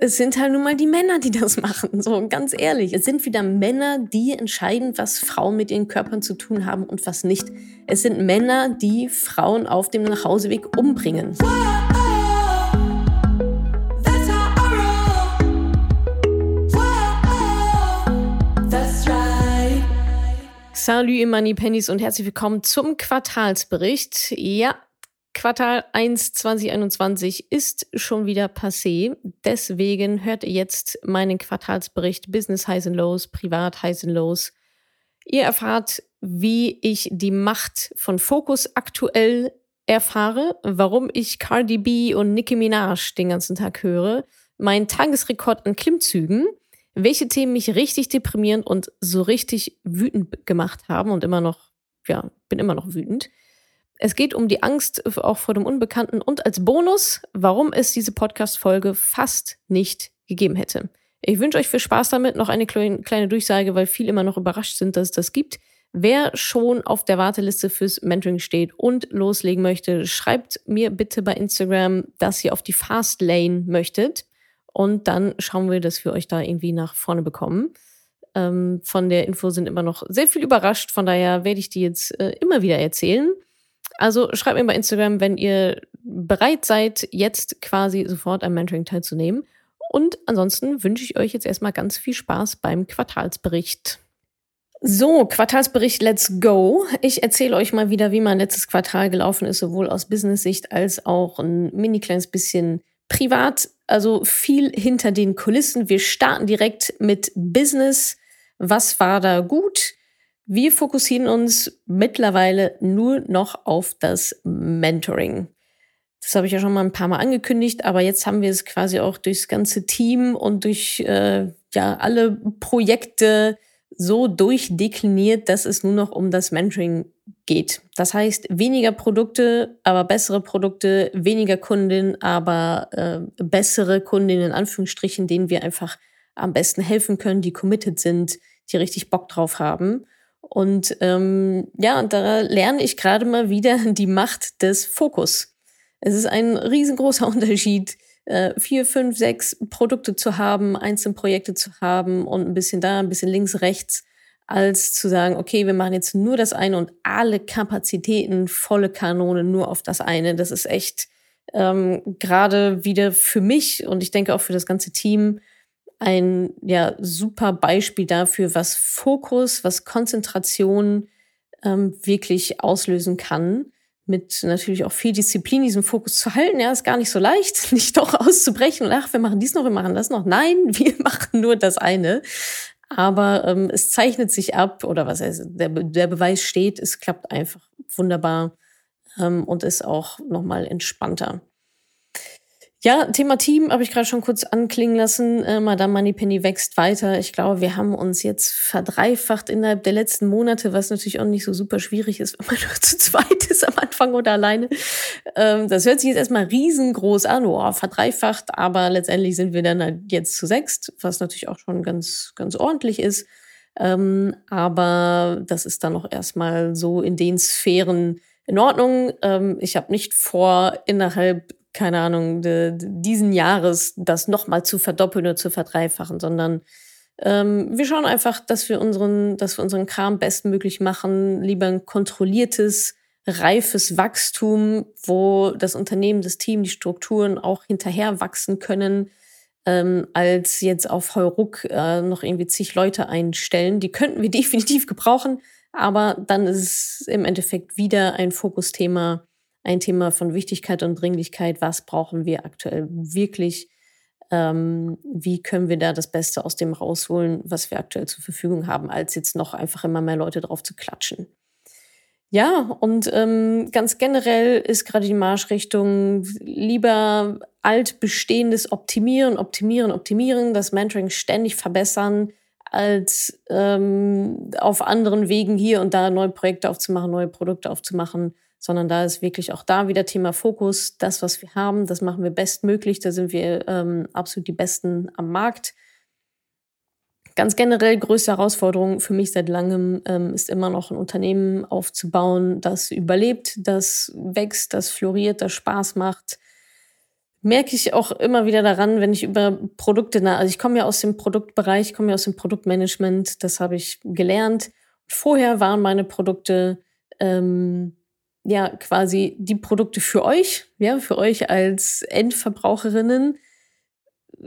es sind halt nun mal die Männer, die das machen. So ganz ehrlich, es sind wieder Männer, die entscheiden, was Frauen mit ihren Körpern zu tun haben und was nicht. Es sind Männer, die Frauen auf dem Nachhauseweg umbringen. Salut, ihr Pennies und herzlich willkommen zum Quartalsbericht. Ja, Quartal 1 2021 ist schon wieder passé. Deswegen hört ihr jetzt meinen Quartalsbericht Business Highs and Lows, Privat Highs and Lows. Ihr erfahrt, wie ich die Macht von Fokus aktuell erfahre, warum ich Cardi B und Nicki Minaj den ganzen Tag höre, mein Tagesrekord an Klimmzügen, welche Themen mich richtig deprimieren und so richtig wütend gemacht haben und immer noch, ja, bin immer noch wütend es geht um die Angst auch vor dem Unbekannten und als Bonus, warum es diese Podcast-Folge fast nicht gegeben hätte. Ich wünsche euch viel Spaß damit. Noch eine kleine Durchsage, weil viele immer noch überrascht sind, dass es das gibt. Wer schon auf der Warteliste fürs Mentoring steht und loslegen möchte, schreibt mir bitte bei Instagram, dass ihr auf die Fast Lane möchtet. Und dann schauen wir, dass wir euch da irgendwie nach vorne bekommen. Ähm, von der Info sind immer noch sehr viel überrascht. Von daher werde ich die jetzt äh, immer wieder erzählen. Also schreibt mir bei Instagram, wenn ihr bereit seid, jetzt quasi sofort am Mentoring teilzunehmen. Und ansonsten wünsche ich euch jetzt erstmal ganz viel Spaß beim Quartalsbericht. So, Quartalsbericht, let's go. Ich erzähle euch mal wieder, wie mein letztes Quartal gelaufen ist, sowohl aus Business-Sicht als auch ein mini kleines bisschen privat. Also viel hinter den Kulissen. Wir starten direkt mit Business. Was war da gut? Wir fokussieren uns mittlerweile nur noch auf das Mentoring. Das habe ich ja schon mal ein paar Mal angekündigt, aber jetzt haben wir es quasi auch durchs ganze Team und durch äh, ja alle Projekte so durchdekliniert, dass es nur noch um das Mentoring geht. Das heißt, weniger Produkte, aber bessere Produkte, weniger Kundinnen, aber äh, bessere Kundinnen in Anführungsstrichen, denen wir einfach am besten helfen können, die committed sind, die richtig Bock drauf haben. Und ähm, ja, und da lerne ich gerade mal wieder die Macht des Fokus. Es ist ein riesengroßer Unterschied, äh, vier, fünf, sechs Produkte zu haben, einzelne Projekte zu haben und ein bisschen da, ein bisschen links, rechts, als zu sagen, okay, wir machen jetzt nur das eine und alle Kapazitäten, volle Kanone nur auf das eine. Das ist echt ähm, gerade wieder für mich und ich denke auch für das ganze Team ein ja super Beispiel dafür, was Fokus, was Konzentration ähm, wirklich auslösen kann. Mit natürlich auch viel Disziplin, diesen Fokus zu halten. Ja, ist gar nicht so leicht, nicht doch auszubrechen und ach, wir machen dies noch, wir machen das noch. Nein, wir machen nur das eine. Aber ähm, es zeichnet sich ab, oder was heißt, der, der Beweis steht, es klappt einfach wunderbar ähm, und ist auch nochmal entspannter. Ja, Thema Team habe ich gerade schon kurz anklingen lassen. Äh, Madame Moneypenny wächst weiter. Ich glaube, wir haben uns jetzt verdreifacht innerhalb der letzten Monate, was natürlich auch nicht so super schwierig ist, wenn man nur zu zweit ist am Anfang oder alleine. Ähm, das hört sich jetzt erstmal riesengroß an, oh, verdreifacht, aber letztendlich sind wir dann halt jetzt zu sechst, was natürlich auch schon ganz, ganz ordentlich ist. Ähm, aber das ist dann auch erstmal so in den Sphären in Ordnung. Ähm, ich habe nicht vor, innerhalb keine Ahnung, de, diesen Jahres das nochmal zu verdoppeln oder zu verdreifachen, sondern ähm, wir schauen einfach, dass wir unseren, dass wir unseren Kram bestmöglich machen, lieber ein kontrolliertes, reifes Wachstum, wo das Unternehmen, das Team, die Strukturen auch hinterher wachsen können, ähm, als jetzt auf Heuruck äh, noch irgendwie zig Leute einstellen. Die könnten wir definitiv gebrauchen, aber dann ist es im Endeffekt wieder ein Fokusthema, ein Thema von Wichtigkeit und Dringlichkeit. Was brauchen wir aktuell wirklich? Ähm, wie können wir da das Beste aus dem rausholen, was wir aktuell zur Verfügung haben, als jetzt noch einfach immer mehr Leute drauf zu klatschen? Ja, und ähm, ganz generell ist gerade die Marschrichtung lieber altbestehendes optimieren, optimieren, optimieren, das Mentoring ständig verbessern, als ähm, auf anderen Wegen hier und da neue Projekte aufzumachen, neue Produkte aufzumachen sondern da ist wirklich auch da wieder Thema Fokus. Das, was wir haben, das machen wir bestmöglich. Da sind wir ähm, absolut die Besten am Markt. Ganz generell größte Herausforderung für mich seit langem ähm, ist immer noch ein Unternehmen aufzubauen, das überlebt, das wächst, das floriert, das Spaß macht, merke ich auch immer wieder daran, wenn ich über Produkte, na, also ich komme ja aus dem Produktbereich, komme ja aus dem Produktmanagement, das habe ich gelernt. Vorher waren meine Produkte ähm, ja quasi die Produkte für euch, ja, für euch als Endverbraucherinnen.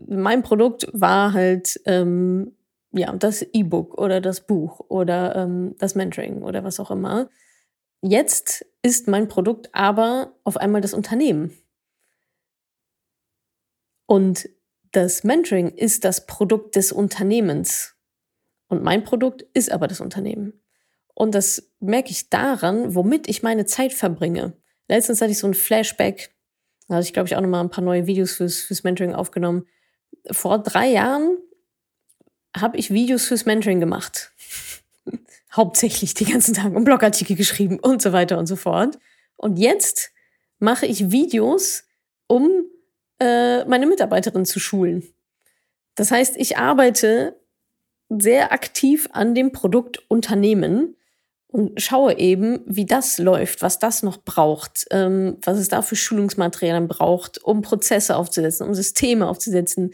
Mein Produkt war halt ähm, ja das E-Book oder das Buch oder ähm, das Mentoring oder was auch immer. Jetzt ist mein Produkt aber auf einmal das Unternehmen. Und das Mentoring ist das Produkt des Unternehmens. Und mein Produkt ist aber das Unternehmen. Und das merke ich daran, womit ich meine Zeit verbringe. Letztens hatte ich so ein Flashback. Da hatte ich, glaube ich, auch nochmal ein paar neue Videos fürs, fürs Mentoring aufgenommen. Vor drei Jahren habe ich Videos fürs Mentoring gemacht. Hauptsächlich die ganzen Tage und Blogartikel geschrieben und so weiter und so fort. Und jetzt mache ich Videos, um äh, meine Mitarbeiterin zu schulen. Das heißt, ich arbeite sehr aktiv an dem Produkt Unternehmen und schaue eben, wie das läuft, was das noch braucht, ähm, was es da für Schulungsmaterialien braucht, um Prozesse aufzusetzen, um Systeme aufzusetzen,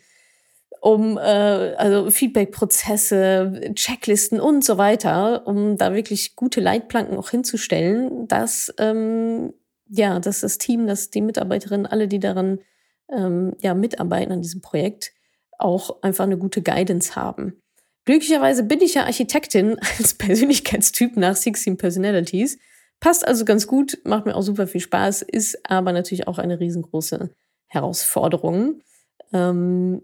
um äh, also Feedback-Prozesse, Checklisten und so weiter, um da wirklich gute Leitplanken auch hinzustellen, dass ähm, ja, dass das Team, dass die Mitarbeiterinnen, alle, die daran ähm, ja, mitarbeiten an diesem Projekt, auch einfach eine gute Guidance haben. Glücklicherweise bin ich ja Architektin als Persönlichkeitstyp nach 16 Personalities. Passt also ganz gut, macht mir auch super viel Spaß, ist aber natürlich auch eine riesengroße Herausforderung, ähm,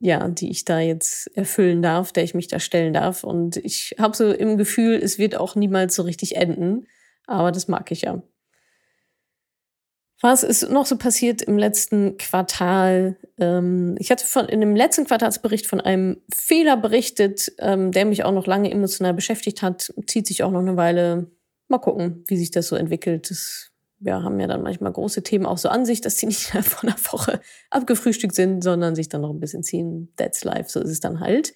ja, die ich da jetzt erfüllen darf, der ich mich da stellen darf. Und ich habe so im Gefühl, es wird auch niemals so richtig enden. Aber das mag ich ja. Was ist noch so passiert im letzten Quartal? Ähm, ich hatte von, in dem letzten Quartalsbericht von einem Fehler berichtet, ähm, der mich auch noch lange emotional beschäftigt hat. Zieht sich auch noch eine Weile. Mal gucken, wie sich das so entwickelt. Das, wir haben ja dann manchmal große Themen auch so an sich, dass die nicht von einer Woche abgefrühstückt sind, sondern sich dann noch ein bisschen ziehen. That's life, so ist es dann halt.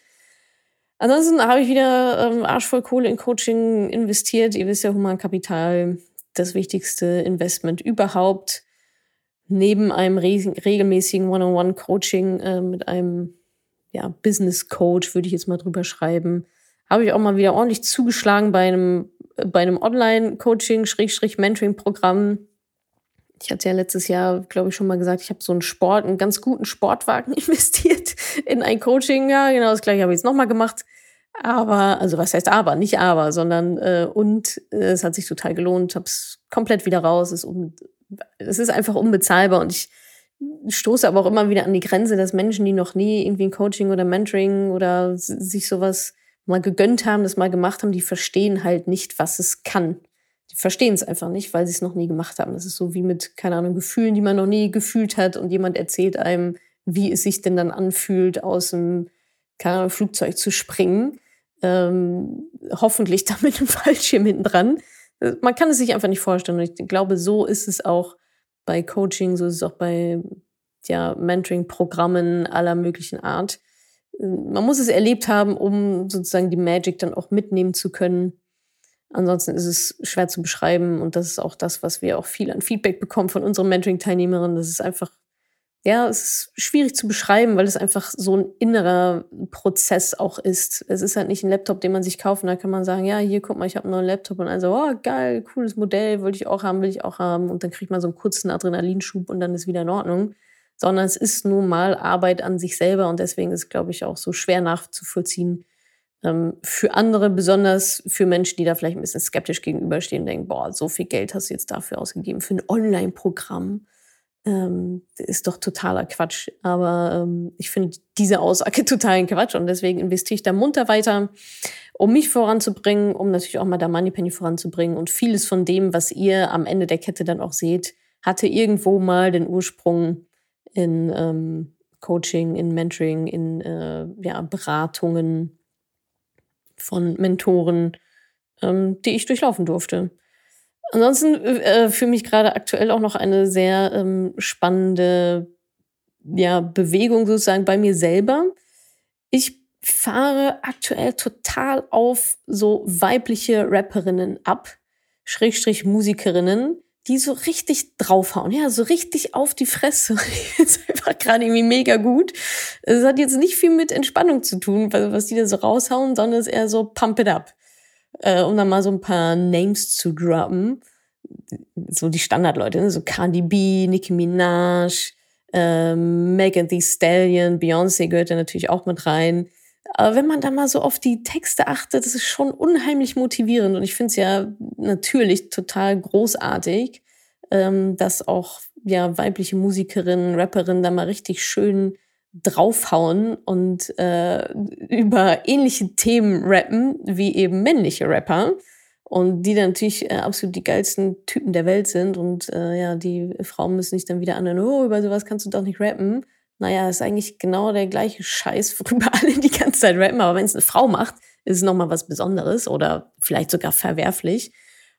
Ansonsten habe ich wieder ähm, arschvoll Kohle in Coaching investiert. Ihr wisst ja, Humankapital das wichtigste Investment überhaupt. Neben einem regelmäßigen One-on-One-Coaching äh, mit einem ja, Business Coach, würde ich jetzt mal drüber schreiben, habe ich auch mal wieder ordentlich zugeschlagen bei einem, bei einem Online-Coaching, Schrägstrich Mentoring-Programm. Ich hatte ja letztes Jahr, glaube ich, schon mal gesagt, ich habe so einen Sport, einen ganz guten Sportwagen investiert in ein Coaching. Ja, genau das gleiche habe ich jetzt nochmal gemacht. Aber, also was heißt aber, nicht aber, sondern äh, und äh, es hat sich total gelohnt, habe es komplett wieder raus, es, um, es ist einfach unbezahlbar. Und ich stoße aber auch immer wieder an die Grenze, dass Menschen, die noch nie irgendwie ein Coaching oder Mentoring oder sich sowas mal gegönnt haben, das mal gemacht haben, die verstehen halt nicht, was es kann. Die verstehen es einfach nicht, weil sie es noch nie gemacht haben. Das ist so wie mit, keine Ahnung, Gefühlen, die man noch nie gefühlt hat. Und jemand erzählt einem, wie es sich denn dann anfühlt, aus dem keine Ahnung, Flugzeug zu springen ähm, hoffentlich damit ein Fallschirm hinten dran. Man kann es sich einfach nicht vorstellen. Und ich glaube, so ist es auch bei Coaching, so ist es auch bei ja, Mentoring-Programmen aller möglichen Art. Man muss es erlebt haben, um sozusagen die Magic dann auch mitnehmen zu können. Ansonsten ist es schwer zu beschreiben und das ist auch das, was wir auch viel an Feedback bekommen von unseren Mentoring-Teilnehmerinnen. Das ist einfach ja, es ist schwierig zu beschreiben, weil es einfach so ein innerer Prozess auch ist. Es ist halt nicht ein Laptop, den man sich kauft und da kann man sagen, ja, hier, guck mal, ich habe einen neuen Laptop und dann so, oh, geil, cooles Modell, wollte ich auch haben, will ich auch haben und dann kriegt man so einen kurzen Adrenalinschub und dann ist wieder in Ordnung. Sondern es ist nun mal Arbeit an sich selber und deswegen ist glaube ich, auch so schwer nachzuvollziehen, ähm, für andere, besonders für Menschen, die da vielleicht ein bisschen skeptisch gegenüberstehen, denken, boah, so viel Geld hast du jetzt dafür ausgegeben für ein Online-Programm ähm, ist doch totaler Quatsch. Aber ähm, ich finde diese Aussage totalen Quatsch und deswegen investiere ich da munter weiter, um mich voranzubringen, um natürlich auch mal da Moneypenny voranzubringen. Und vieles von dem, was ihr am Ende der Kette dann auch seht, hatte irgendwo mal den Ursprung in ähm, Coaching, in Mentoring, in äh, ja, Beratungen von Mentoren, ähm, die ich durchlaufen durfte. Ansonsten äh, für mich gerade aktuell auch noch eine sehr ähm, spannende ja, Bewegung sozusagen bei mir selber. Ich fahre aktuell total auf so weibliche Rapperinnen ab, Schrägstrich Musikerinnen, die so richtig draufhauen, ja, so richtig auf die Fresse. ist einfach gerade irgendwie mega gut. Es hat jetzt nicht viel mit Entspannung zu tun, was die da so raushauen, sondern es ist eher so Pump it up. Äh, um dann mal so ein paar Names zu droppen. So die Standardleute, ne? so Cardi B, Nicki Minaj, ähm, Megan Thee Stallion, Beyoncé gehört da natürlich auch mit rein. Aber wenn man da mal so auf die Texte achtet, das ist schon unheimlich motivierend. Und ich finde es ja natürlich total großartig, ähm, dass auch ja weibliche Musikerinnen, Rapperinnen da mal richtig schön draufhauen und äh, über ähnliche Themen rappen wie eben männliche Rapper. Und die dann natürlich äh, absolut die geilsten Typen der Welt sind. Und äh, ja, die Frauen müssen sich dann wieder anhören, oh, über sowas kannst du doch nicht rappen naja, ist eigentlich genau der gleiche Scheiß, worüber alle die ganze Zeit rappen. Aber wenn es eine Frau macht, ist es nochmal was Besonderes oder vielleicht sogar verwerflich.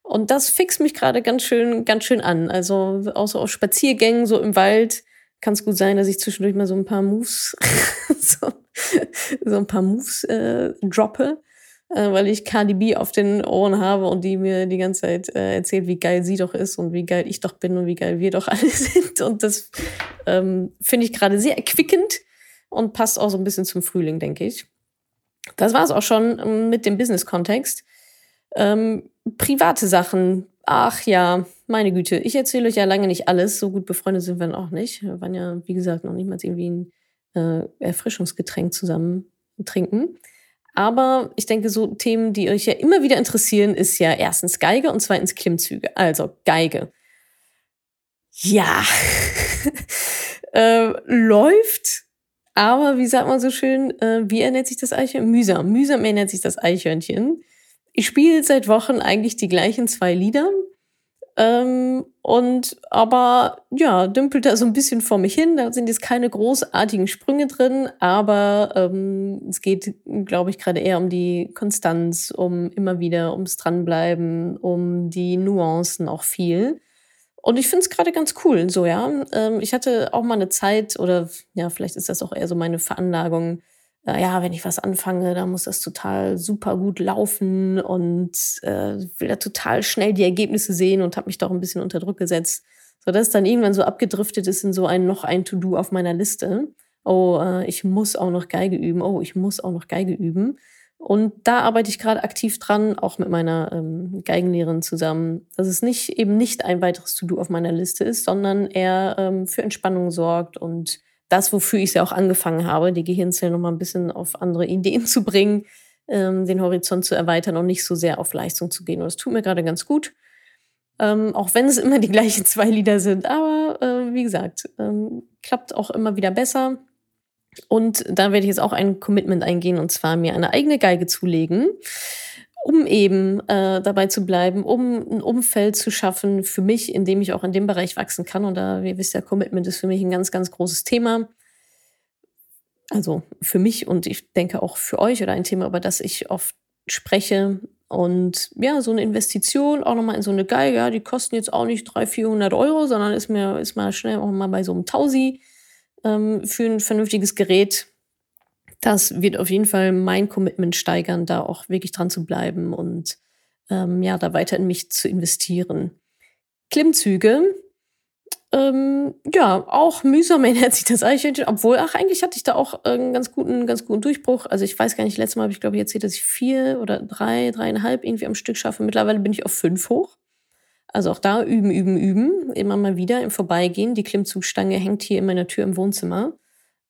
Und das fixt mich gerade ganz schön, ganz schön an. Also so auf Spaziergängen, so im Wald, kann es gut sein, dass ich zwischendurch mal so ein paar Moves, so, so ein paar Moves äh, droppe äh, weil ich KDB auf den Ohren habe und die mir die ganze Zeit äh, erzählt, wie geil sie doch ist und wie geil ich doch bin und wie geil wir doch alle sind. Und das ähm, finde ich gerade sehr erquickend und passt auch so ein bisschen zum Frühling, denke ich. Das war es auch schon ähm, mit dem Business-Kontext. Ähm, private Sachen. Ach ja, meine Güte. Ich erzähle euch ja lange nicht alles. So gut befreundet sind wir auch nicht. Wir waren ja, wie gesagt, noch niemals irgendwie ein äh, Erfrischungsgetränk zusammen trinken. Aber ich denke, so Themen, die euch ja immer wieder interessieren, ist ja erstens Geige und zweitens Klimmzüge. Also Geige. Ja, äh, läuft, aber wie sagt man so schön, äh, wie ernährt sich das Eichhörnchen? Mühsam. Mühsam ernährt sich das Eichhörnchen. Ich spiele seit Wochen eigentlich die gleichen zwei Lieder. Ähm, und aber ja, dümpelt da so ein bisschen vor mich hin. Da sind jetzt keine großartigen Sprünge drin, aber ähm, es geht, glaube ich, gerade eher um die Konstanz, um immer wieder ums Dranbleiben, um die Nuancen auch viel. Und ich finde es gerade ganz cool, so ja. Ähm, ich hatte auch mal eine Zeit, oder ja, vielleicht ist das auch eher so meine Veranlagung, äh, ja, wenn ich was anfange, dann muss das total super gut laufen und äh, will da total schnell die Ergebnisse sehen und habe mich doch ein bisschen unter Druck gesetzt, sodass dann irgendwann so abgedriftet ist in so ein noch ein To-Do auf meiner Liste. Oh, äh, ich muss auch noch Geige üben. Oh, ich muss auch noch Geige üben. Und da arbeite ich gerade aktiv dran, auch mit meiner ähm, Geigenlehrerin zusammen, dass es nicht eben nicht ein weiteres To-Do auf meiner Liste ist, sondern eher ähm, für Entspannung sorgt und das, wofür ich ja auch angefangen habe, die Gehirnzellen noch mal ein bisschen auf andere Ideen zu bringen, ähm, den Horizont zu erweitern und nicht so sehr auf Leistung zu gehen. Und das tut mir gerade ganz gut. Ähm, auch wenn es immer die gleichen zwei Lieder sind. Aber äh, wie gesagt, ähm, klappt auch immer wieder besser. Und da werde ich jetzt auch ein Commitment eingehen, und zwar mir eine eigene Geige zulegen um eben äh, dabei zu bleiben, um ein Umfeld zu schaffen für mich, in dem ich auch in dem Bereich wachsen kann. Und da, wie ihr wisst ja, Commitment ist für mich ein ganz, ganz großes Thema. Also für mich und ich denke auch für euch oder ein Thema, über das ich oft spreche. Und ja, so eine Investition auch nochmal in so eine Geige, die kosten jetzt auch nicht 300, 400 Euro, sondern ist mir, ist mal schnell auch mal bei so einem Tausi ähm, für ein vernünftiges Gerät das wird auf jeden Fall mein Commitment steigern, da auch wirklich dran zu bleiben und ähm, ja, da weiter in mich zu investieren. Klimmzüge, ähm, ja, auch mühsam erinnert sich das Eichhörnchen, obwohl, ach, eigentlich hatte ich da auch einen ganz guten, ganz guten Durchbruch. Also ich weiß gar nicht, letztes Mal habe ich, glaube ich, erzählt, dass ich vier oder drei, dreieinhalb irgendwie am Stück schaffe. Mittlerweile bin ich auf fünf hoch. Also auch da üben, üben, üben. Immer mal wieder im Vorbeigehen. Die Klimmzugstange hängt hier in meiner Tür im Wohnzimmer.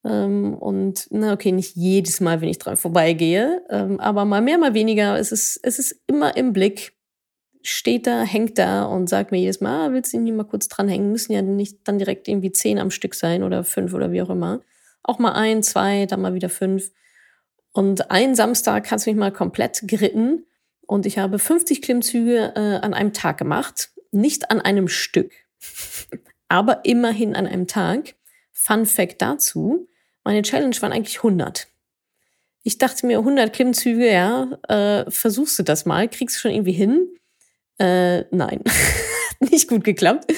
Ähm, und na okay, nicht jedes Mal, wenn ich dran vorbeigehe, ähm, aber mal mehr, mal weniger. Es ist, es ist immer im Blick, steht da, hängt da und sagt mir jedes Mal, ah, willst du ihn mal kurz dranhängen? Müssen ja nicht dann direkt irgendwie zehn am Stück sein oder fünf oder wie auch immer. Auch mal ein, zwei, dann mal wieder fünf. Und einen Samstag hat es mich mal komplett geritten und ich habe 50 Klimmzüge äh, an einem Tag gemacht. Nicht an einem Stück, aber immerhin an einem Tag. Fun Fact dazu, meine Challenge waren eigentlich 100. Ich dachte mir, 100 Klimmzüge, ja, äh, versuchst du das mal, kriegst du schon irgendwie hin? Äh, nein, nicht gut geklappt.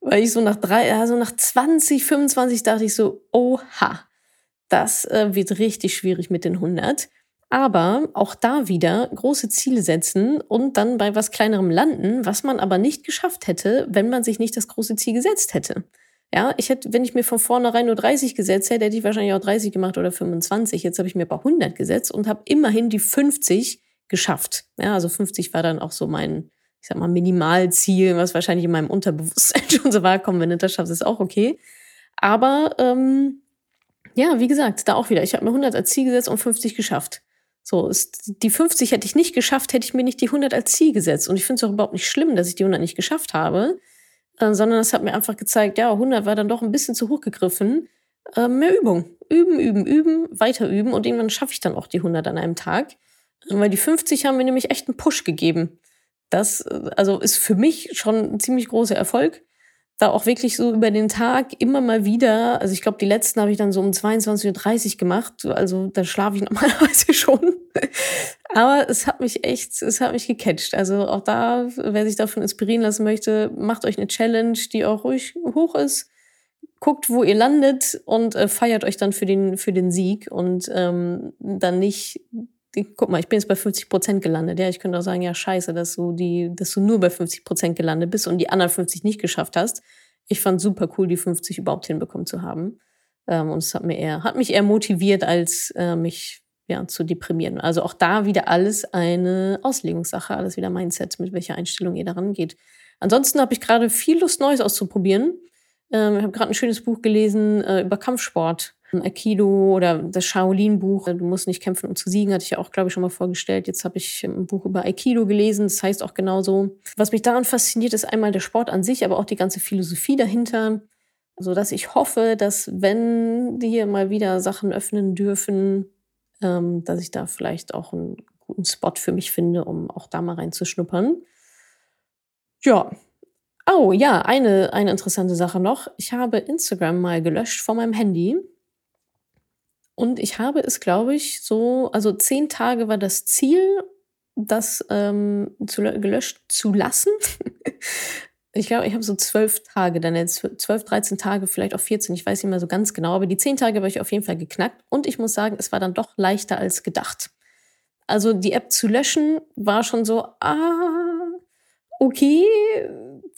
Weil ich so nach drei, also nach 20, 25 dachte ich so, oha, das äh, wird richtig schwierig mit den 100. Aber auch da wieder große Ziele setzen und dann bei was kleinerem landen, was man aber nicht geschafft hätte, wenn man sich nicht das große Ziel gesetzt hätte. Ja, ich hätte, wenn ich mir von vornherein nur 30 gesetzt hätte, hätte ich wahrscheinlich auch 30 gemacht oder 25. Jetzt habe ich mir bei 100 gesetzt und habe immerhin die 50 geschafft. Ja, also 50 war dann auch so mein, ich sag mal, Minimalziel, was wahrscheinlich in meinem Unterbewusstsein schon so war. Komm, wenn du das schaffst, ist auch okay. Aber ähm, ja, wie gesagt, da auch wieder. Ich habe mir 100 als Ziel gesetzt und 50 geschafft. So, ist, die 50 hätte ich nicht geschafft, hätte ich mir nicht die 100 als Ziel gesetzt. Und ich finde es auch überhaupt nicht schlimm, dass ich die 100 nicht geschafft habe, äh, sondern es hat mir einfach gezeigt, ja, 100 war dann doch ein bisschen zu hoch gegriffen. Äh, mehr Übung. Üben, üben, üben, weiter üben. Und irgendwann schaffe ich dann auch die 100 an einem Tag. Äh, weil die 50 haben mir nämlich echt einen Push gegeben. Das also ist für mich schon ein ziemlich großer Erfolg da auch wirklich so über den Tag immer mal wieder, also ich glaube, die letzten habe ich dann so um 22.30 Uhr gemacht, also da schlafe ich normalerweise schon. Aber es hat mich echt, es hat mich gecatcht. Also auch da, wer sich davon inspirieren lassen möchte, macht euch eine Challenge, die auch ruhig hoch ist. Guckt, wo ihr landet und äh, feiert euch dann für den, für den Sieg und ähm, dann nicht guck mal, ich bin jetzt bei 50 Prozent gelandet. Ja, ich könnte auch sagen, ja, scheiße, dass du die, dass du nur bei 50 Prozent gelandet bist und die anderen 50 nicht geschafft hast. Ich fand super cool, die 50 überhaupt hinbekommen zu haben. Ähm, und es hat mir eher, hat mich eher motiviert, als äh, mich ja, zu deprimieren. Also auch da wieder alles eine Auslegungssache, alles wieder Mindset, mit welcher Einstellung ihr daran geht. Ansonsten habe ich gerade viel Lust, Neues auszuprobieren. Ähm, ich habe gerade ein schönes Buch gelesen äh, über Kampfsport Aikido oder das Shaolin-Buch, du musst nicht kämpfen, um zu siegen, hatte ich ja auch, glaube ich, schon mal vorgestellt. Jetzt habe ich ein Buch über Aikido gelesen, das heißt auch genauso. Was mich daran fasziniert, ist einmal der Sport an sich, aber auch die ganze Philosophie dahinter. So dass ich hoffe, dass wenn die hier mal wieder Sachen öffnen dürfen, ähm, dass ich da vielleicht auch einen guten Spot für mich finde, um auch da mal reinzuschnuppern. Ja. Oh ja, eine, eine interessante Sache noch. Ich habe Instagram mal gelöscht von meinem Handy und ich habe es, glaube ich, so, also zehn Tage war das Ziel, das ähm, zu, gelöscht zu lassen. ich glaube, ich habe so zwölf Tage, dann jetzt zwölf, dreizehn Tage, vielleicht auch 14, ich weiß nicht mehr so ganz genau, aber die zehn Tage habe ich auf jeden Fall geknackt. Und ich muss sagen, es war dann doch leichter als gedacht. Also die App zu löschen war schon so, ah, okay,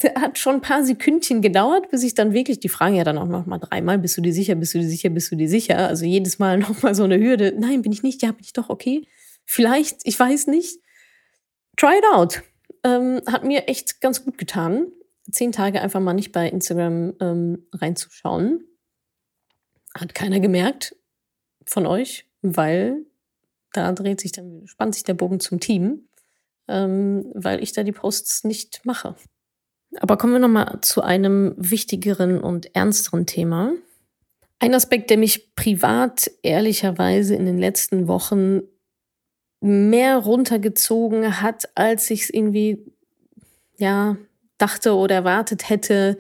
hat schon ein paar Sekündchen gedauert, bis ich dann wirklich, die fragen ja dann auch noch mal dreimal, bist du dir sicher, bist du dir sicher, bist du dir sicher? Also jedes Mal noch mal so eine Hürde. Nein, bin ich nicht, ja, bin ich doch, okay. Vielleicht, ich weiß nicht. Try it out. Ähm, hat mir echt ganz gut getan. Zehn Tage einfach mal nicht bei Instagram ähm, reinzuschauen. Hat keiner gemerkt von euch, weil da dreht sich dann, spannt sich der Bogen zum Team, ähm, weil ich da die Posts nicht mache. Aber kommen wir nochmal zu einem wichtigeren und ernsteren Thema. Ein Aspekt, der mich privat ehrlicherweise in den letzten Wochen mehr runtergezogen hat, als ich es irgendwie, ja, dachte oder erwartet hätte.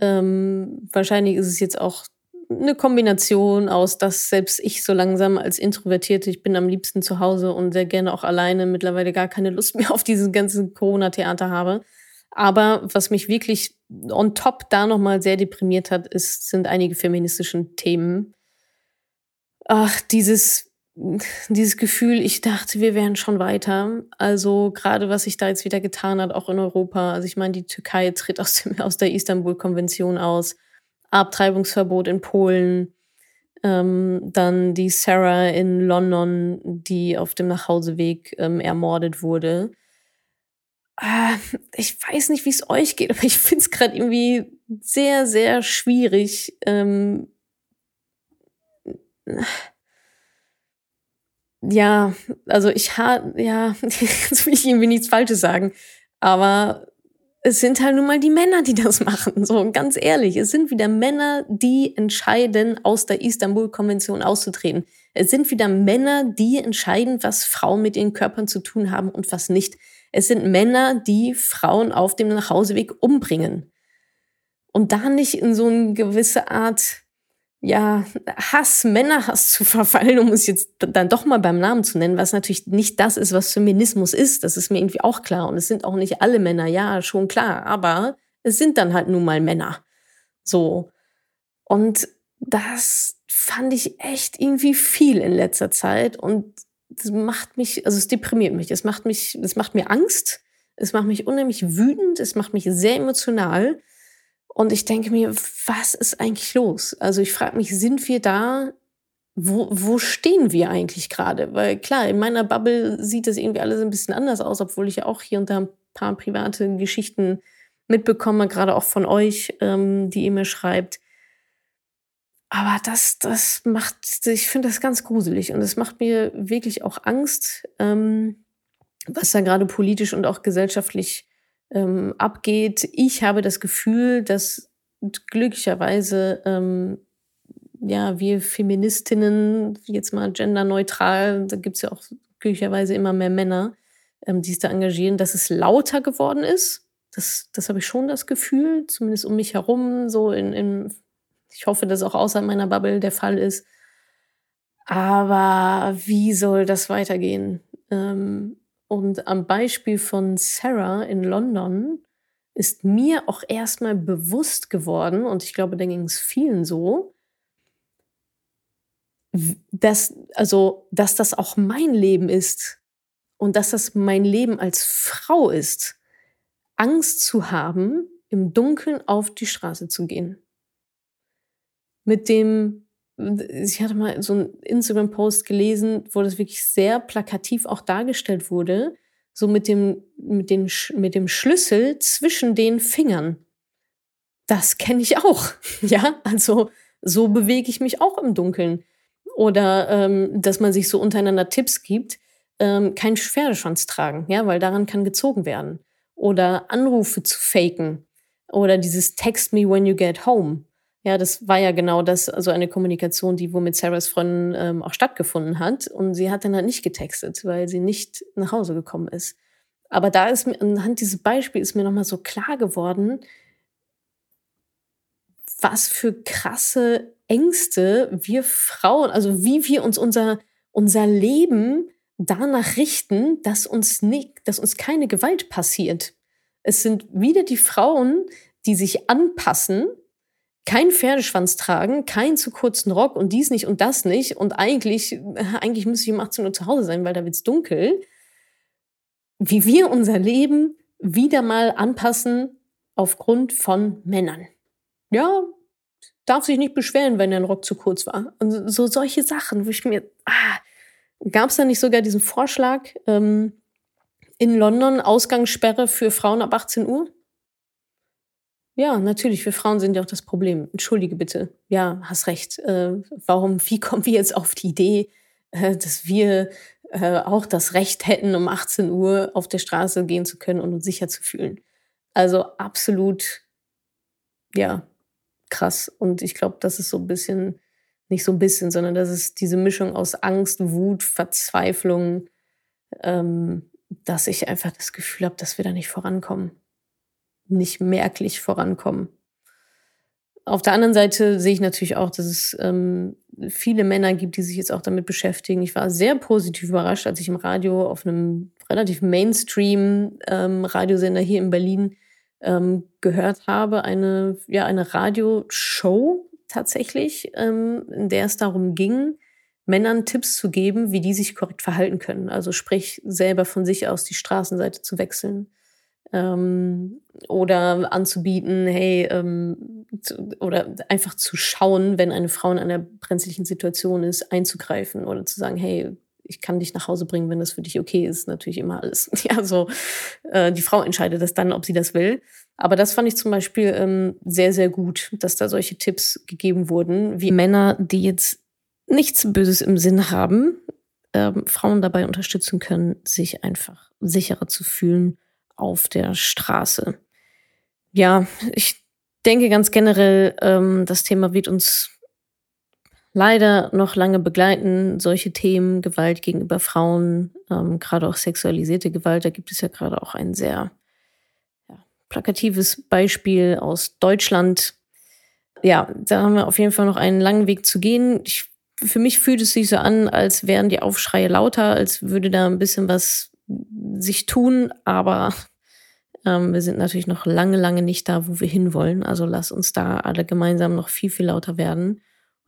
Ähm, wahrscheinlich ist es jetzt auch eine Kombination aus, dass selbst ich so langsam als Introvertierte, ich bin am liebsten zu Hause und sehr gerne auch alleine, mittlerweile gar keine Lust mehr auf dieses ganze Corona-Theater habe. Aber was mich wirklich on top da nochmal sehr deprimiert hat, ist, sind einige feministischen Themen. Ach, dieses, dieses Gefühl, ich dachte, wir wären schon weiter. Also gerade was sich da jetzt wieder getan hat, auch in Europa. Also ich meine, die Türkei tritt aus, dem, aus der Istanbul-Konvention aus. Abtreibungsverbot in Polen. Ähm, dann die Sarah in London, die auf dem Nachhauseweg ähm, ermordet wurde. Äh, ich weiß nicht, wie es euch geht, aber ich finde es gerade irgendwie sehr, sehr schwierig. Ähm, ja, also ich habe, ja, jetzt will ich irgendwie nichts Falsches sagen, aber es sind halt nun mal die Männer, die das machen. So, ganz ehrlich, es sind wieder Männer, die entscheiden, aus der Istanbul-Konvention auszutreten. Es sind wieder Männer, die entscheiden, was Frauen mit ihren Körpern zu tun haben und was nicht. Es sind Männer, die Frauen auf dem Nachhauseweg umbringen. Und da nicht in so eine gewisse Art, ja, Hass, Männerhass zu verfallen, um es jetzt dann doch mal beim Namen zu nennen, was natürlich nicht das ist, was Feminismus ist. Das ist mir irgendwie auch klar. Und es sind auch nicht alle Männer, ja, schon klar. Aber es sind dann halt nun mal Männer. So. Und das fand ich echt irgendwie viel in letzter Zeit. Und das macht mich, also es deprimiert mich, es macht mich, es macht mir Angst, es macht mich unheimlich wütend, es macht mich sehr emotional. Und ich denke mir, was ist eigentlich los? Also ich frage mich, sind wir da? Wo, wo stehen wir eigentlich gerade? Weil klar, in meiner Bubble sieht das irgendwie alles ein bisschen anders aus, obwohl ich ja auch hier und da ein paar private Geschichten mitbekomme, gerade auch von euch, ähm, die ihr mir schreibt. Aber das, das macht, ich finde das ganz gruselig und es macht mir wirklich auch Angst, ähm, was da gerade politisch und auch gesellschaftlich ähm, abgeht. Ich habe das Gefühl, dass glücklicherweise ähm, ja wir Feministinnen jetzt mal genderneutral, da gibt's ja auch glücklicherweise immer mehr Männer, ähm, die sich da engagieren, dass es lauter geworden ist. Das, das habe ich schon das Gefühl, zumindest um mich herum, so in, in ich hoffe, dass auch außer meiner Bubble der Fall ist. Aber wie soll das weitergehen? Ähm, und am Beispiel von Sarah in London ist mir auch erstmal bewusst geworden, und ich glaube, da ging es vielen so, dass, also, dass das auch mein Leben ist und dass das mein Leben als Frau ist, Angst zu haben, im Dunkeln auf die Straße zu gehen mit dem, ich hatte mal so einen Instagram-Post gelesen, wo das wirklich sehr plakativ auch dargestellt wurde, so mit dem, mit dem, mit dem Schlüssel zwischen den Fingern. Das kenne ich auch. Ja, also so bewege ich mich auch im Dunkeln. Oder ähm, dass man sich so untereinander Tipps gibt, ähm, keinen Pferdeschwanz tragen, ja, weil daran kann gezogen werden. Oder Anrufe zu faken. Oder dieses Text me when you get home. Ja, das war ja genau das, also eine Kommunikation, die wo mit Sarahs Freundin ähm, auch stattgefunden hat. Und sie hat dann halt nicht getextet, weil sie nicht nach Hause gekommen ist. Aber da ist mir, anhand dieses Beispiels ist mir nochmal so klar geworden, was für krasse Ängste wir Frauen, also wie wir uns unser, unser Leben danach richten, dass uns nicht, dass uns keine Gewalt passiert. Es sind wieder die Frauen, die sich anpassen kein Pferdeschwanz tragen, keinen zu kurzen Rock und dies nicht und das nicht. Und eigentlich, eigentlich müsste ich um 18 Uhr zu Hause sein, weil da wird's dunkel. Wie wir unser Leben wieder mal anpassen aufgrund von Männern. Ja, darf sich nicht beschweren, wenn der Rock zu kurz war. Und so solche Sachen, wo ich mir, ah, gab es da nicht sogar diesen Vorschlag ähm, in London Ausgangssperre für Frauen ab 18 Uhr? Ja, natürlich, wir Frauen sind ja auch das Problem. Entschuldige bitte. Ja, hast recht. Äh, warum, wie kommen wir jetzt auf die Idee, äh, dass wir äh, auch das Recht hätten, um 18 Uhr auf der Straße gehen zu können und uns sicher zu fühlen? Also absolut, ja, krass. Und ich glaube, das ist so ein bisschen, nicht so ein bisschen, sondern das ist diese Mischung aus Angst, Wut, Verzweiflung, ähm, dass ich einfach das Gefühl habe, dass wir da nicht vorankommen nicht merklich vorankommen. Auf der anderen Seite sehe ich natürlich auch, dass es ähm, viele Männer gibt, die sich jetzt auch damit beschäftigen. Ich war sehr positiv überrascht, als ich im Radio auf einem relativ Mainstream-Radiosender ähm, hier in Berlin ähm, gehört habe, eine, ja, eine Radioshow tatsächlich, ähm, in der es darum ging, Männern Tipps zu geben, wie die sich korrekt verhalten können. Also sprich, selber von sich aus die Straßenseite zu wechseln ähm, oder anzubieten, hey, ähm, zu, oder einfach zu schauen, wenn eine Frau in einer brenzlichen Situation ist, einzugreifen oder zu sagen, hey, ich kann dich nach Hause bringen, wenn das für dich okay ist. Natürlich immer alles. Ja, so äh, die Frau entscheidet das dann, ob sie das will. Aber das fand ich zum Beispiel ähm, sehr, sehr gut, dass da solche Tipps gegeben wurden, wie Männer, die jetzt nichts Böses im Sinn haben, ähm, Frauen dabei unterstützen können, sich einfach sicherer zu fühlen auf der Straße. Ja, ich denke ganz generell, ähm, das Thema wird uns leider noch lange begleiten. Solche Themen, Gewalt gegenüber Frauen, ähm, gerade auch sexualisierte Gewalt, da gibt es ja gerade auch ein sehr ja, plakatives Beispiel aus Deutschland. Ja, da haben wir auf jeden Fall noch einen langen Weg zu gehen. Ich, für mich fühlt es sich so an, als wären die Aufschreie lauter, als würde da ein bisschen was sich tun, aber ähm, wir sind natürlich noch lange, lange nicht da, wo wir hinwollen. Also lass uns da alle gemeinsam noch viel, viel lauter werden,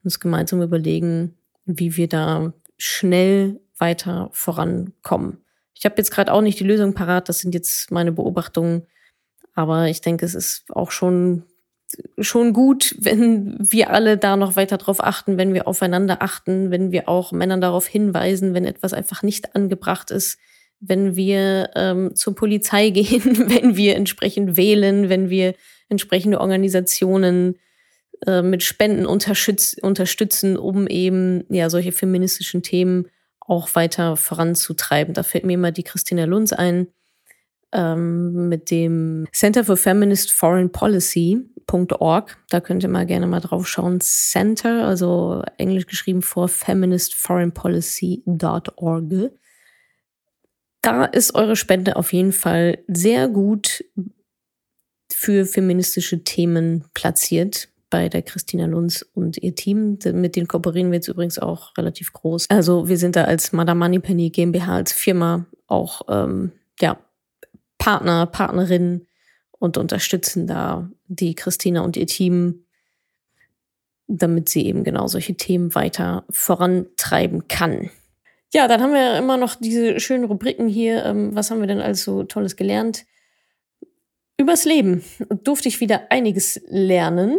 uns gemeinsam überlegen, wie wir da schnell weiter vorankommen. Ich habe jetzt gerade auch nicht die Lösung parat, das sind jetzt meine Beobachtungen, aber ich denke, es ist auch schon schon gut, wenn wir alle da noch weiter drauf achten, wenn wir aufeinander achten, wenn wir auch Männern darauf hinweisen, wenn etwas einfach nicht angebracht ist, wenn wir ähm, zur Polizei gehen, wenn wir entsprechend wählen, wenn wir entsprechende Organisationen äh, mit Spenden unterstützen, um eben ja solche feministischen Themen auch weiter voranzutreiben. Da fällt mir immer die Christina Lunz ein ähm, mit dem Center for Feminist Foreign Policy.org. Da könnt ihr mal gerne mal drauf schauen. Center, also englisch geschrieben vor feministforeignpolicy.org. Da ist eure Spende auf jeden Fall sehr gut für feministische Themen platziert bei der Christina Lunz und ihr Team. Mit denen kooperieren wir jetzt übrigens auch relativ groß. Also wir sind da als Madame Moneypenny GmbH als Firma auch ähm, ja, Partner, Partnerin und unterstützen da die Christina und ihr Team, damit sie eben genau solche Themen weiter vorantreiben kann. Ja, dann haben wir immer noch diese schönen Rubriken hier. Ähm, was haben wir denn alles so Tolles gelernt? Übers Leben durfte ich wieder einiges lernen.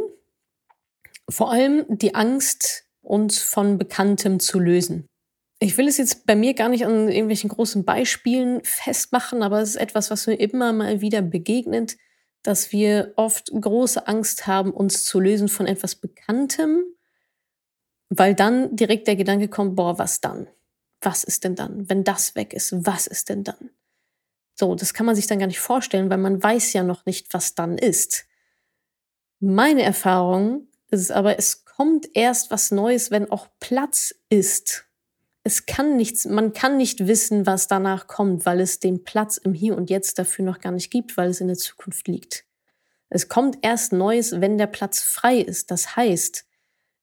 Vor allem die Angst, uns von Bekanntem zu lösen. Ich will es jetzt bei mir gar nicht an irgendwelchen großen Beispielen festmachen, aber es ist etwas, was mir immer mal wieder begegnet, dass wir oft große Angst haben, uns zu lösen von etwas Bekanntem, weil dann direkt der Gedanke kommt, boah, was dann? Was ist denn dann? Wenn das weg ist, was ist denn dann? So, das kann man sich dann gar nicht vorstellen, weil man weiß ja noch nicht, was dann ist. Meine Erfahrung ist aber, es kommt erst was Neues, wenn auch Platz ist es kann nichts, man kann nicht wissen, was danach kommt, weil es den Platz im Hier und Jetzt dafür noch gar nicht gibt, weil es in der Zukunft liegt. Es kommt erst Neues, wenn der Platz frei ist. Das heißt,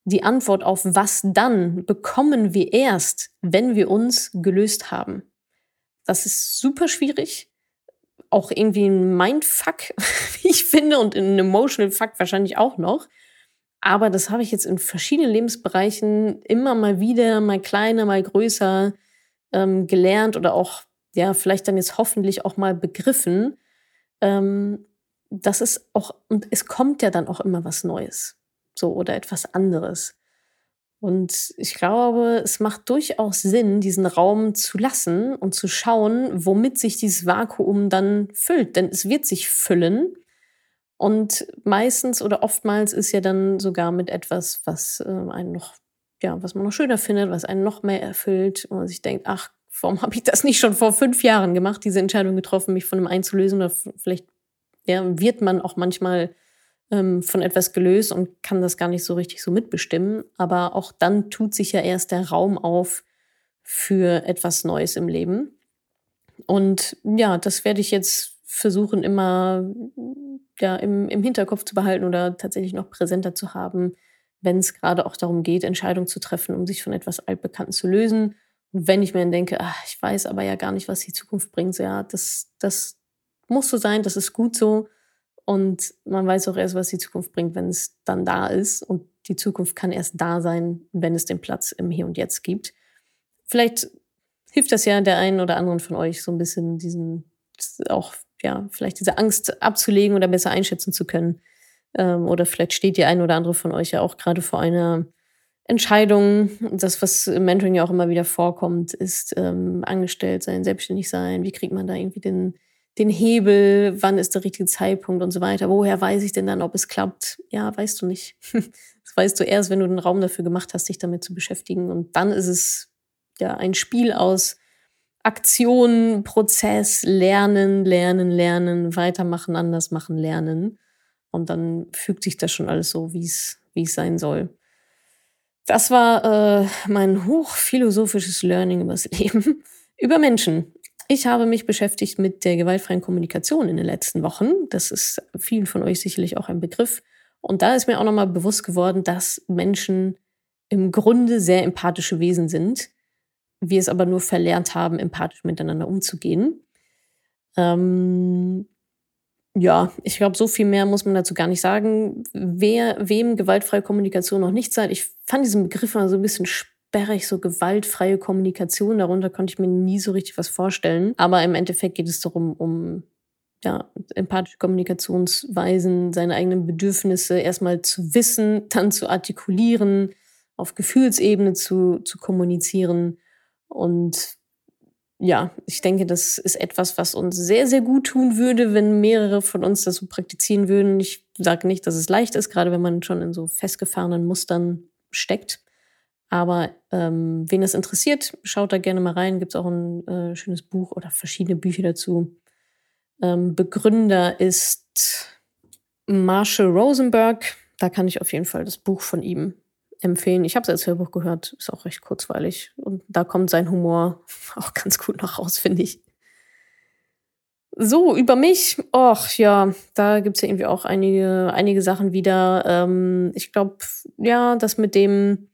die Antwort auf was dann bekommen wir erst, wenn wir uns gelöst haben. Das ist super schwierig. Auch irgendwie ein Mindfuck, wie ich finde, und ein Emotional Fuck wahrscheinlich auch noch. Aber das habe ich jetzt in verschiedenen Lebensbereichen immer mal wieder, mal kleiner, mal größer ähm, gelernt oder auch, ja, vielleicht dann jetzt hoffentlich auch mal begriffen. Ähm, das ist auch, und es kommt ja dann auch immer was Neues. So, oder etwas anderes. Und ich glaube, es macht durchaus Sinn, diesen Raum zu lassen und zu schauen, womit sich dieses Vakuum dann füllt. Denn es wird sich füllen und meistens oder oftmals ist ja dann sogar mit etwas, was äh, einen noch, ja, was man noch schöner findet, was einen noch mehr erfüllt und man sich denkt, ach, warum habe ich das nicht schon vor fünf Jahren gemacht, diese Entscheidung getroffen, mich von einem einzulösen? Oder vielleicht ja, wird man auch manchmal ähm, von etwas gelöst und kann das gar nicht so richtig so mitbestimmen. Aber auch dann tut sich ja erst der Raum auf für etwas Neues im Leben. Und ja, das werde ich jetzt versuchen, immer ja, im, im Hinterkopf zu behalten oder tatsächlich noch präsenter zu haben, wenn es gerade auch darum geht, Entscheidungen zu treffen, um sich von etwas Altbekannten zu lösen. Und wenn ich mir dann denke, ach, ich weiß aber ja gar nicht, was die Zukunft bringt, so, ja, das, das muss so sein, das ist gut so. Und man weiß auch erst, was die Zukunft bringt, wenn es dann da ist. Und die Zukunft kann erst da sein, wenn es den Platz im Hier und Jetzt gibt. Vielleicht hilft das ja der einen oder anderen von euch so ein bisschen diesen auch ja, vielleicht diese Angst abzulegen oder besser einschätzen zu können. Ähm, oder vielleicht steht die ein oder andere von euch ja auch gerade vor einer Entscheidung. Das, was im Mentoring ja auch immer wieder vorkommt, ist ähm, angestellt sein, selbstständig sein. Wie kriegt man da irgendwie den, den Hebel? Wann ist der richtige Zeitpunkt und so weiter? Woher weiß ich denn dann, ob es klappt? Ja, weißt du nicht. das weißt du erst, wenn du den Raum dafür gemacht hast, dich damit zu beschäftigen. Und dann ist es ja ein Spiel aus Aktion, Prozess, lernen, lernen, lernen, weitermachen, anders machen, lernen. Und dann fügt sich das schon alles so, wie es wie es sein soll. Das war äh, mein hochphilosophisches Learning über das Leben, über Menschen. Ich habe mich beschäftigt mit der gewaltfreien Kommunikation in den letzten Wochen. Das ist vielen von euch sicherlich auch ein Begriff. Und da ist mir auch nochmal bewusst geworden, dass Menschen im Grunde sehr empathische Wesen sind wir es aber nur verlernt haben, empathisch miteinander umzugehen. Ähm, ja, ich glaube, so viel mehr muss man dazu gar nicht sagen. Wer, wem gewaltfreie Kommunikation noch nicht sagt, ich fand diesen Begriff mal so ein bisschen sperre ich so gewaltfreie Kommunikation. Darunter konnte ich mir nie so richtig was vorstellen. Aber im Endeffekt geht es darum, um ja, empathische Kommunikationsweisen, seine eigenen Bedürfnisse erstmal zu wissen, dann zu artikulieren, auf Gefühlsebene zu, zu kommunizieren. Und ja, ich denke, das ist etwas, was uns sehr, sehr gut tun würde, wenn mehrere von uns das so praktizieren würden. Ich sage nicht, dass es leicht ist, gerade wenn man schon in so festgefahrenen Mustern steckt. Aber ähm, wen das interessiert, schaut da gerne mal rein. Gibt es auch ein äh, schönes Buch oder verschiedene Bücher dazu. Ähm, Begründer ist Marshall Rosenberg. Da kann ich auf jeden Fall das Buch von ihm empfehlen. Ich habe es als Hörbuch gehört, ist auch recht kurzweilig. Und da kommt sein Humor auch ganz gut noch raus, finde ich. So, über mich. Och, ja, da gibt's ja irgendwie auch einige, einige Sachen wieder. Ähm, ich glaube, ja, das mit dem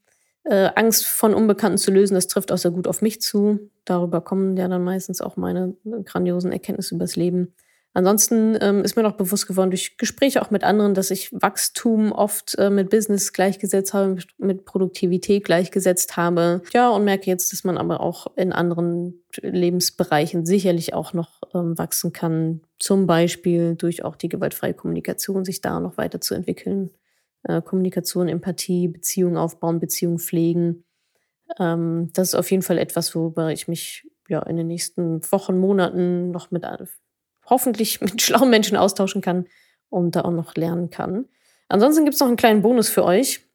äh, Angst von Unbekannten zu lösen, das trifft auch sehr gut auf mich zu. Darüber kommen ja dann meistens auch meine grandiosen Erkenntnisse übers Leben. Ansonsten ähm, ist mir noch bewusst geworden durch Gespräche auch mit anderen, dass ich Wachstum oft äh, mit Business gleichgesetzt habe, mit Produktivität gleichgesetzt habe. Ja, und merke jetzt, dass man aber auch in anderen Lebensbereichen sicherlich auch noch ähm, wachsen kann. Zum Beispiel durch auch die gewaltfreie Kommunikation, sich da noch weiterzuentwickeln. Äh, Kommunikation, Empathie, Beziehungen aufbauen, Beziehungen pflegen. Ähm, das ist auf jeden Fall etwas, worüber ich mich ja in den nächsten Wochen, Monaten noch mit hoffentlich mit schlauen Menschen austauschen kann und da auch noch lernen kann. Ansonsten gibt es noch einen kleinen Bonus für euch.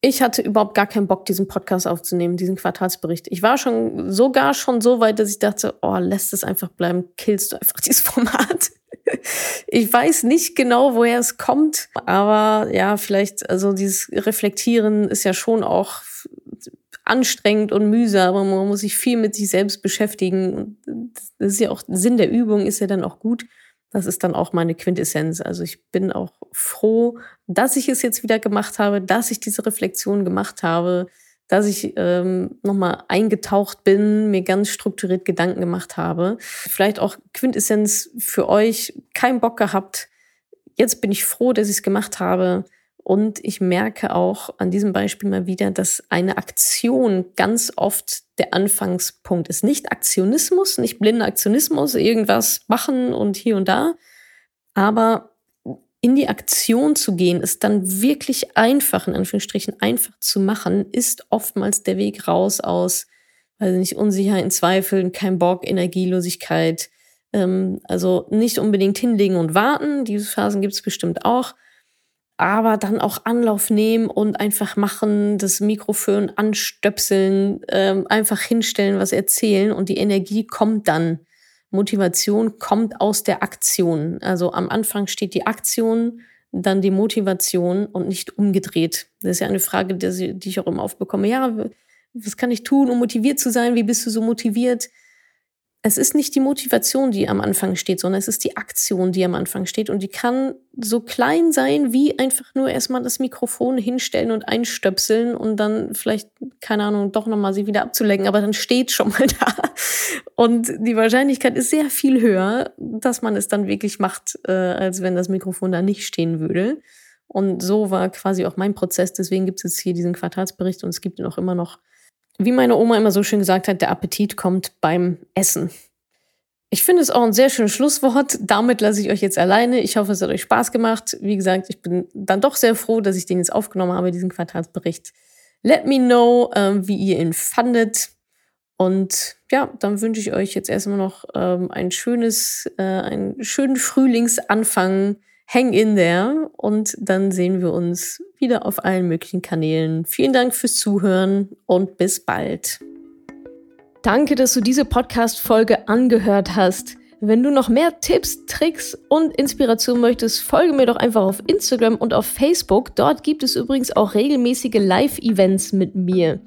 Ich hatte überhaupt gar keinen Bock, diesen Podcast aufzunehmen, diesen Quartalsbericht. Ich war schon sogar schon so weit, dass ich dachte, oh, lässt es einfach bleiben, killst du einfach dieses Format. Ich weiß nicht genau, woher es kommt, aber ja, vielleicht, also dieses Reflektieren ist ja schon auch anstrengend und mühsam, aber man muss sich viel mit sich selbst beschäftigen. Das ist ja auch Sinn der Übung, ist ja dann auch gut. Das ist dann auch meine Quintessenz. Also ich bin auch froh, dass ich es jetzt wieder gemacht habe, dass ich diese Reflexion gemacht habe, dass ich ähm, nochmal eingetaucht bin, mir ganz strukturiert Gedanken gemacht habe. Vielleicht auch Quintessenz für euch, kein Bock gehabt. Jetzt bin ich froh, dass ich es gemacht habe. Und ich merke auch an diesem Beispiel mal wieder, dass eine Aktion ganz oft der Anfangspunkt ist. Nicht Aktionismus, nicht blinder Aktionismus, irgendwas machen und hier und da. Aber in die Aktion zu gehen, ist dann wirklich einfach, in Anführungsstrichen einfach zu machen, ist oftmals der Weg raus aus, weiß nicht, Unsicherheiten, Zweifeln, kein Bock, Energielosigkeit. Ähm, also nicht unbedingt hinlegen und warten. Diese Phasen gibt es bestimmt auch aber dann auch Anlauf nehmen und einfach machen, das Mikrofon anstöpseln, ähm, einfach hinstellen, was erzählen und die Energie kommt dann. Motivation kommt aus der Aktion. Also am Anfang steht die Aktion, dann die Motivation und nicht umgedreht. Das ist ja eine Frage, die ich auch immer aufbekomme. Ja, was kann ich tun, um motiviert zu sein? Wie bist du so motiviert? Es ist nicht die Motivation, die am Anfang steht, sondern es ist die Aktion, die am Anfang steht. Und die kann so klein sein, wie einfach nur erstmal das Mikrofon hinstellen und einstöpseln und dann vielleicht, keine Ahnung, doch nochmal sie wieder abzulenken. Aber dann steht schon mal da. Und die Wahrscheinlichkeit ist sehr viel höher, dass man es dann wirklich macht, äh, als wenn das Mikrofon da nicht stehen würde. Und so war quasi auch mein Prozess. Deswegen gibt es jetzt hier diesen Quartalsbericht und es gibt ihn auch immer noch wie meine Oma immer so schön gesagt hat, der Appetit kommt beim Essen. Ich finde es auch ein sehr schönes Schlusswort. Damit lasse ich euch jetzt alleine. Ich hoffe, es hat euch Spaß gemacht. Wie gesagt, ich bin dann doch sehr froh, dass ich den jetzt aufgenommen habe, diesen Quartalsbericht. Let me know, ähm, wie ihr ihn fandet. Und ja, dann wünsche ich euch jetzt erstmal noch ähm, ein schönes, äh, einen schönen Frühlingsanfang hang in there und dann sehen wir uns wieder auf allen möglichen Kanälen. Vielen Dank fürs Zuhören und bis bald. Danke, dass du diese Podcast-Folge angehört hast. Wenn du noch mehr Tipps, Tricks und Inspiration möchtest, folge mir doch einfach auf Instagram und auf Facebook. Dort gibt es übrigens auch regelmäßige Live-Events mit mir.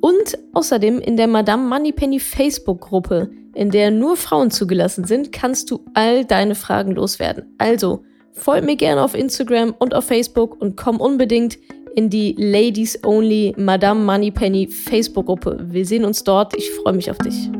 Und außerdem in der Madame Moneypenny Facebook-Gruppe, in der nur Frauen zugelassen sind, kannst du all deine Fragen loswerden. Also, Folgt mir gerne auf Instagram und auf Facebook und komm unbedingt in die Ladies Only Madame Moneypenny Facebook-Gruppe. Wir sehen uns dort. Ich freue mich auf dich.